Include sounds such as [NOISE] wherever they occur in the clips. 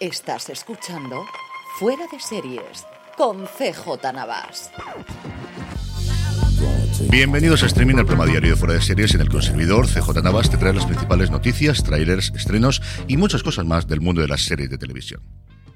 Estás escuchando Fuera de Series con CJ Navas. Bienvenidos a Streaming, el programa diario de Fuera de Series en el servidor, CJ Navas, te trae las principales noticias, trailers, estrenos y muchas cosas más del mundo de las series de televisión.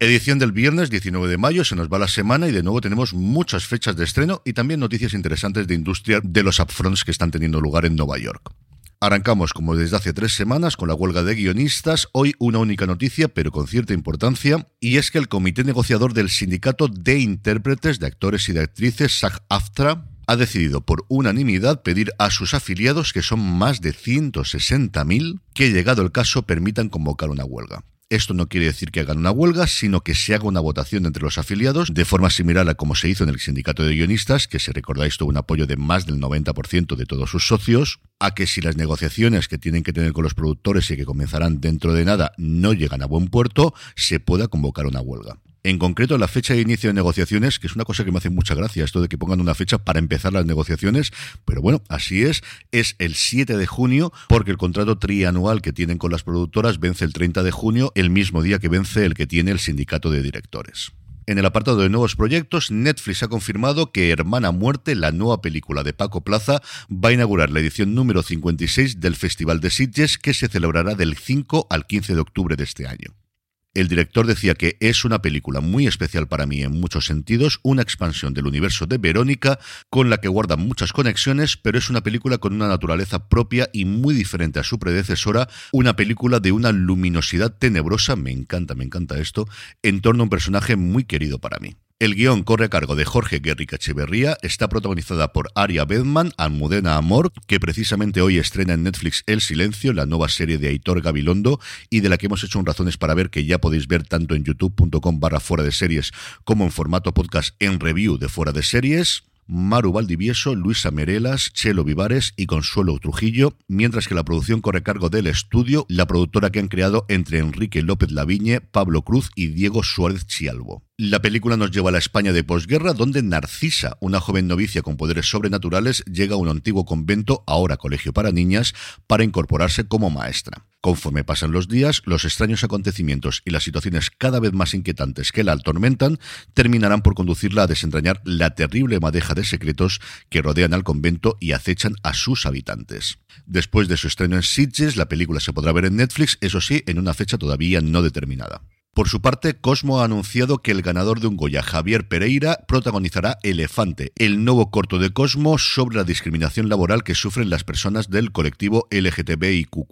Edición del viernes 19 de mayo, se nos va la semana y de nuevo tenemos muchas fechas de estreno y también noticias interesantes de industria de los upfronts que están teniendo lugar en Nueva York. Arrancamos, como desde hace tres semanas, con la huelga de guionistas. Hoy una única noticia, pero con cierta importancia, y es que el comité negociador del Sindicato de Intérpretes de Actores y de Actrices, SAG-AFTRA, ha decidido por unanimidad pedir a sus afiliados, que son más de 160.000, que llegado el caso permitan convocar una huelga. Esto no quiere decir que hagan una huelga, sino que se haga una votación entre los afiliados, de forma similar a como se hizo en el sindicato de guionistas, que si recordáis tuvo un apoyo de más del 90% de todos sus socios, a que si las negociaciones que tienen que tener con los productores y que comenzarán dentro de nada no llegan a buen puerto, se pueda convocar una huelga. En concreto, la fecha de inicio de negociaciones, que es una cosa que me hace mucha gracia, esto de que pongan una fecha para empezar las negociaciones, pero bueno, así es, es el 7 de junio, porque el contrato trianual que tienen con las productoras vence el 30 de junio, el mismo día que vence el que tiene el sindicato de directores. En el apartado de nuevos proyectos, Netflix ha confirmado que Hermana Muerte, la nueva película de Paco Plaza, va a inaugurar la edición número 56 del Festival de Sitges, que se celebrará del 5 al 15 de octubre de este año. El director decía que es una película muy especial para mí en muchos sentidos, una expansión del universo de Verónica con la que guarda muchas conexiones, pero es una película con una naturaleza propia y muy diferente a su predecesora, una película de una luminosidad tenebrosa, me encanta, me encanta esto, en torno a un personaje muy querido para mí. El guion corre a cargo de Jorge Guerrica Echeverría, está protagonizada por Aria Bedman, Almudena Amor, que precisamente hoy estrena en Netflix El Silencio, la nueva serie de Aitor Gabilondo, y de la que hemos hecho un razones para ver que ya podéis ver tanto en youtube.com barra fuera de series como en formato podcast en review de fuera de series. Maru Valdivieso, Luisa Merelas, Chelo Vivares y Consuelo Trujillo, mientras que la producción corre cargo del estudio, la productora que han creado entre Enrique López Laviñe, Pablo Cruz y Diego Suárez Chialvo. La película nos lleva a la España de posguerra, donde Narcisa, una joven novicia con poderes sobrenaturales, llega a un antiguo convento, ahora colegio para niñas, para incorporarse como maestra. Conforme pasan los días, los extraños acontecimientos y las situaciones cada vez más inquietantes que la atormentan terminarán por conducirla a desentrañar la terrible madeja de secretos que rodean al convento y acechan a sus habitantes. Después de su estreno en Sitges, la película se podrá ver en Netflix, eso sí, en una fecha todavía no determinada. Por su parte, Cosmo ha anunciado que el ganador de un Goya, Javier Pereira, protagonizará Elefante, el nuevo corto de Cosmo sobre la discriminación laboral que sufren las personas del colectivo LGTBIQ+.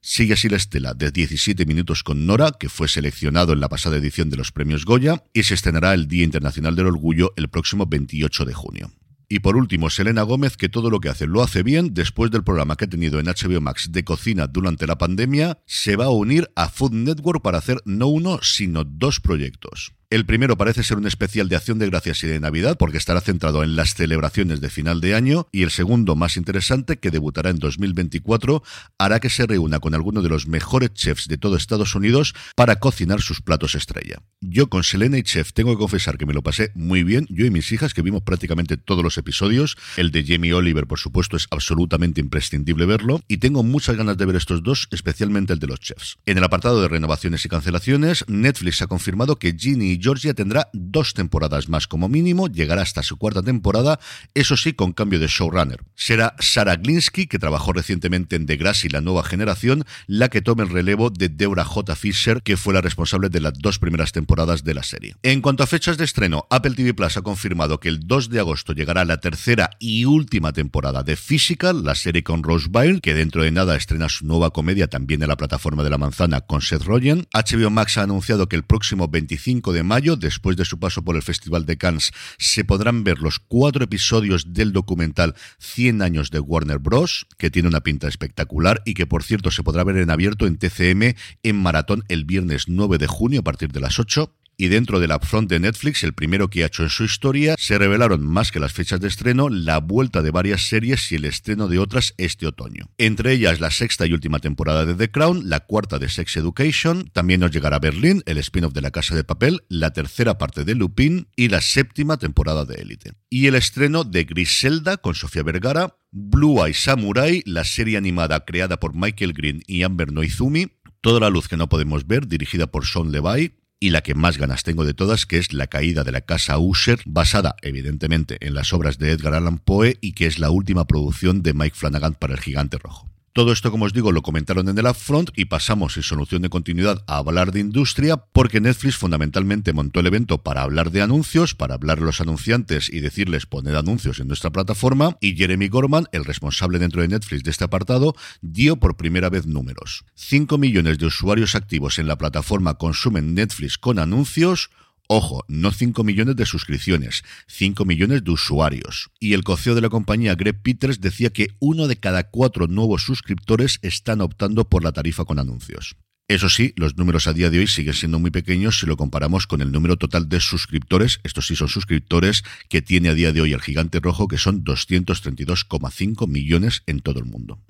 Sigue así la estela de 17 minutos con Nora, que fue seleccionado en la pasada edición de los premios Goya, y se estrenará el Día Internacional del Orgullo el próximo 28 de junio. Y por último, Selena Gómez, que todo lo que hace lo hace bien, después del programa que ha tenido en HBO Max de cocina durante la pandemia, se va a unir a Food Network para hacer no uno, sino dos proyectos. El primero parece ser un especial de acción de gracias y de Navidad, porque estará centrado en las celebraciones de final de año, y el segundo, más interesante, que debutará en 2024, hará que se reúna con alguno de los mejores chefs de todo Estados Unidos para cocinar sus platos estrella. Yo con Selena y Chef tengo que confesar que me lo pasé muy bien, yo y mis hijas, que vimos prácticamente todos los episodios, el de Jamie Oliver, por supuesto, es absolutamente imprescindible verlo, y tengo muchas ganas de ver estos dos, especialmente el de los chefs. En el apartado de renovaciones y cancelaciones, Netflix ha confirmado que Ginny Georgia tendrá dos temporadas más como mínimo, llegará hasta su cuarta temporada, eso sí, con cambio de showrunner. Será Sarah Glinsky, que trabajó recientemente en The Grass y La Nueva Generación, la que tome el relevo de Deborah J. Fisher, que fue la responsable de las dos primeras temporadas de la serie. En cuanto a fechas de estreno, Apple TV Plus ha confirmado que el 2 de agosto llegará la tercera y última temporada de Physical, la serie con Rose Byrne, que dentro de nada estrena su nueva comedia también en la plataforma de la manzana con Seth Rogen. HBO Max ha anunciado que el próximo 25 de mayo, después de su paso por el Festival de Cannes, se podrán ver los cuatro episodios del documental 100 años de Warner Bros., que tiene una pinta espectacular y que por cierto se podrá ver en abierto en TCM en maratón el viernes 9 de junio a partir de las 8 y dentro del upfront de Netflix, el primero que ha hecho en su historia, se revelaron más que las fechas de estreno, la vuelta de varias series y el estreno de otras este otoño. Entre ellas la sexta y última temporada de The Crown, la cuarta de Sex Education, también nos llegará Berlín, el spin-off de La Casa de Papel, la tercera parte de Lupin y la séptima temporada de Élite. Y el estreno de Griselda con Sofía Vergara, Blue Eye Samurai, la serie animada creada por Michael Green y Amber Noizumi, Toda la luz que no podemos ver, dirigida por Sean Levy, y la que más ganas tengo de todas, que es La caída de la casa Usher, basada evidentemente en las obras de Edgar Allan Poe y que es la última producción de Mike Flanagan para El Gigante Rojo. Todo esto, como os digo, lo comentaron en el upfront y pasamos en solución de continuidad a hablar de industria porque Netflix fundamentalmente montó el evento para hablar de anuncios, para hablar a los anunciantes y decirles poner anuncios en nuestra plataforma y Jeremy Gorman, el responsable dentro de Netflix de este apartado, dio por primera vez números. 5 millones de usuarios activos en la plataforma consumen Netflix con anuncios, Ojo, no 5 millones de suscripciones, 5 millones de usuarios. Y el coceo de la compañía Greg Peters decía que uno de cada cuatro nuevos suscriptores están optando por la tarifa con anuncios. Eso sí, los números a día de hoy siguen siendo muy pequeños si lo comparamos con el número total de suscriptores, estos sí son suscriptores que tiene a día de hoy el gigante rojo, que son 232,5 millones en todo el mundo.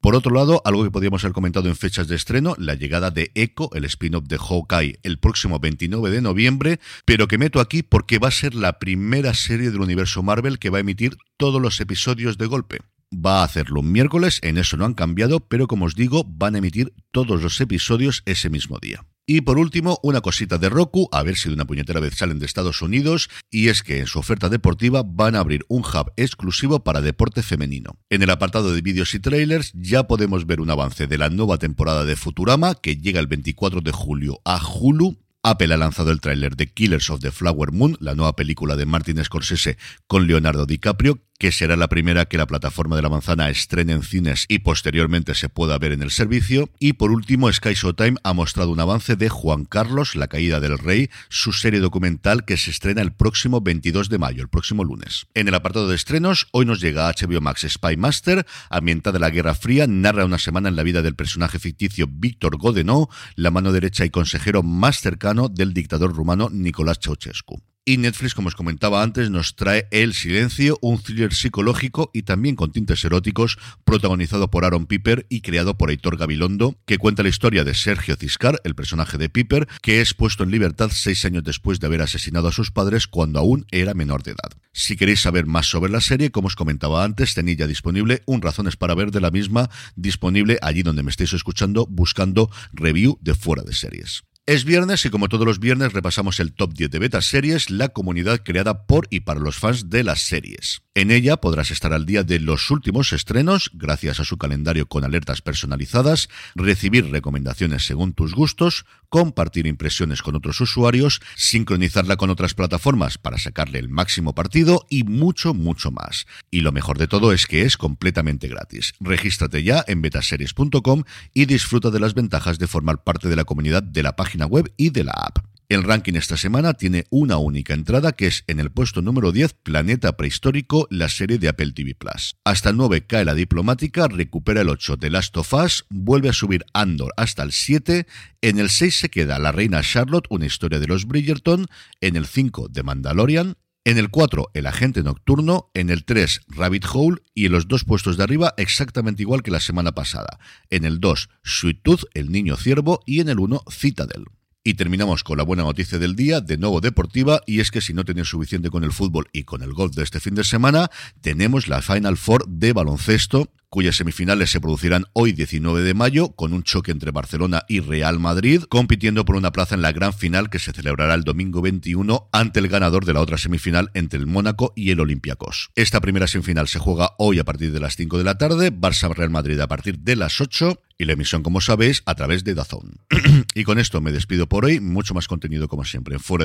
Por otro lado, algo que podríamos haber comentado en fechas de estreno, la llegada de Echo, el spin-off de Hawkeye, el próximo 29 de noviembre, pero que meto aquí porque va a ser la primera serie del universo Marvel que va a emitir todos los episodios de golpe. Va a hacerlo un miércoles, en eso no han cambiado, pero como os digo, van a emitir todos los episodios ese mismo día. Y por último, una cosita de Roku, a ver si de una puñetera vez salen de Estados Unidos, y es que en su oferta deportiva van a abrir un hub exclusivo para deporte femenino. En el apartado de vídeos y trailers ya podemos ver un avance de la nueva temporada de Futurama, que llega el 24 de julio a Hulu, Apple ha lanzado el tráiler de Killers of the Flower Moon, la nueva película de Martin Scorsese con Leonardo DiCaprio, que será la primera que la plataforma de la manzana estrene en cines y posteriormente se pueda ver en el servicio. Y por último, Sky Showtime ha mostrado un avance de Juan Carlos, la caída del rey, su serie documental que se estrena el próximo 22 de mayo, el próximo lunes. En el apartado de estrenos, hoy nos llega HBO Max Spy Master, ambientada en la Guerra Fría, narra una semana en la vida del personaje ficticio Víctor Godeno, la mano derecha y consejero más cercano del dictador rumano Nicolás Ceausescu. Y Netflix, como os comentaba antes, nos trae El Silencio, un thriller psicológico y también con tintes eróticos, protagonizado por Aaron Piper y creado por Heitor Gabilondo, que cuenta la historia de Sergio Ciscar, el personaje de Piper, que es puesto en libertad seis años después de haber asesinado a sus padres cuando aún era menor de edad. Si queréis saber más sobre la serie, como os comentaba antes, tenéis ya disponible un Razones para ver de la misma, disponible allí donde me estéis escuchando, buscando review de fuera de series. Es viernes y como todos los viernes repasamos el top 10 de beta series, la comunidad creada por y para los fans de las series. En ella podrás estar al día de los últimos estrenos, gracias a su calendario con alertas personalizadas, recibir recomendaciones según tus gustos, compartir impresiones con otros usuarios, sincronizarla con otras plataformas para sacarle el máximo partido y mucho, mucho más. Y lo mejor de todo es que es completamente gratis. Regístrate ya en betaseries.com y disfruta de las ventajas de formar parte de la comunidad de la página web y de la app. El ranking esta semana tiene una única entrada que es en el puesto número 10, Planeta Prehistórico, la serie de Apple TV Plus. Hasta el 9 cae la diplomática, recupera el 8 de Last of Us, vuelve a subir Andor hasta el 7, en el 6 se queda La Reina Charlotte, una historia de los Bridgerton, en el 5 de Mandalorian, en el 4, El Agente Nocturno. En el 3, Rabbit Hole. Y en los dos puestos de arriba, exactamente igual que la semana pasada. En el 2, Sweet Tooth, El Niño Ciervo. Y en el 1, Citadel. Y terminamos con la buena noticia del día, de nuevo deportiva, y es que si no tenéis suficiente con el fútbol y con el golf de este fin de semana, tenemos la Final Four de baloncesto cuyas semifinales se producirán hoy 19 de mayo con un choque entre Barcelona y Real Madrid, compitiendo por una plaza en la gran final que se celebrará el domingo 21 ante el ganador de la otra semifinal entre el Mónaco y el Olympiacos. Esta primera semifinal se juega hoy a partir de las 5 de la tarde, Barça Real Madrid a partir de las 8 y la emisión, como sabéis, a través de Dazón. [CLEARS THROAT] y con esto me despido por hoy. Mucho más contenido, como siempre, en fuera.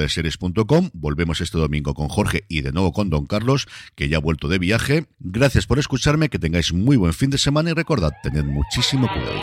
Volvemos este domingo con Jorge y de nuevo con Don Carlos, que ya ha vuelto de viaje. Gracias por escucharme, que tengáis muy buen fin de semana y recordad, tened muchísimo cuidado.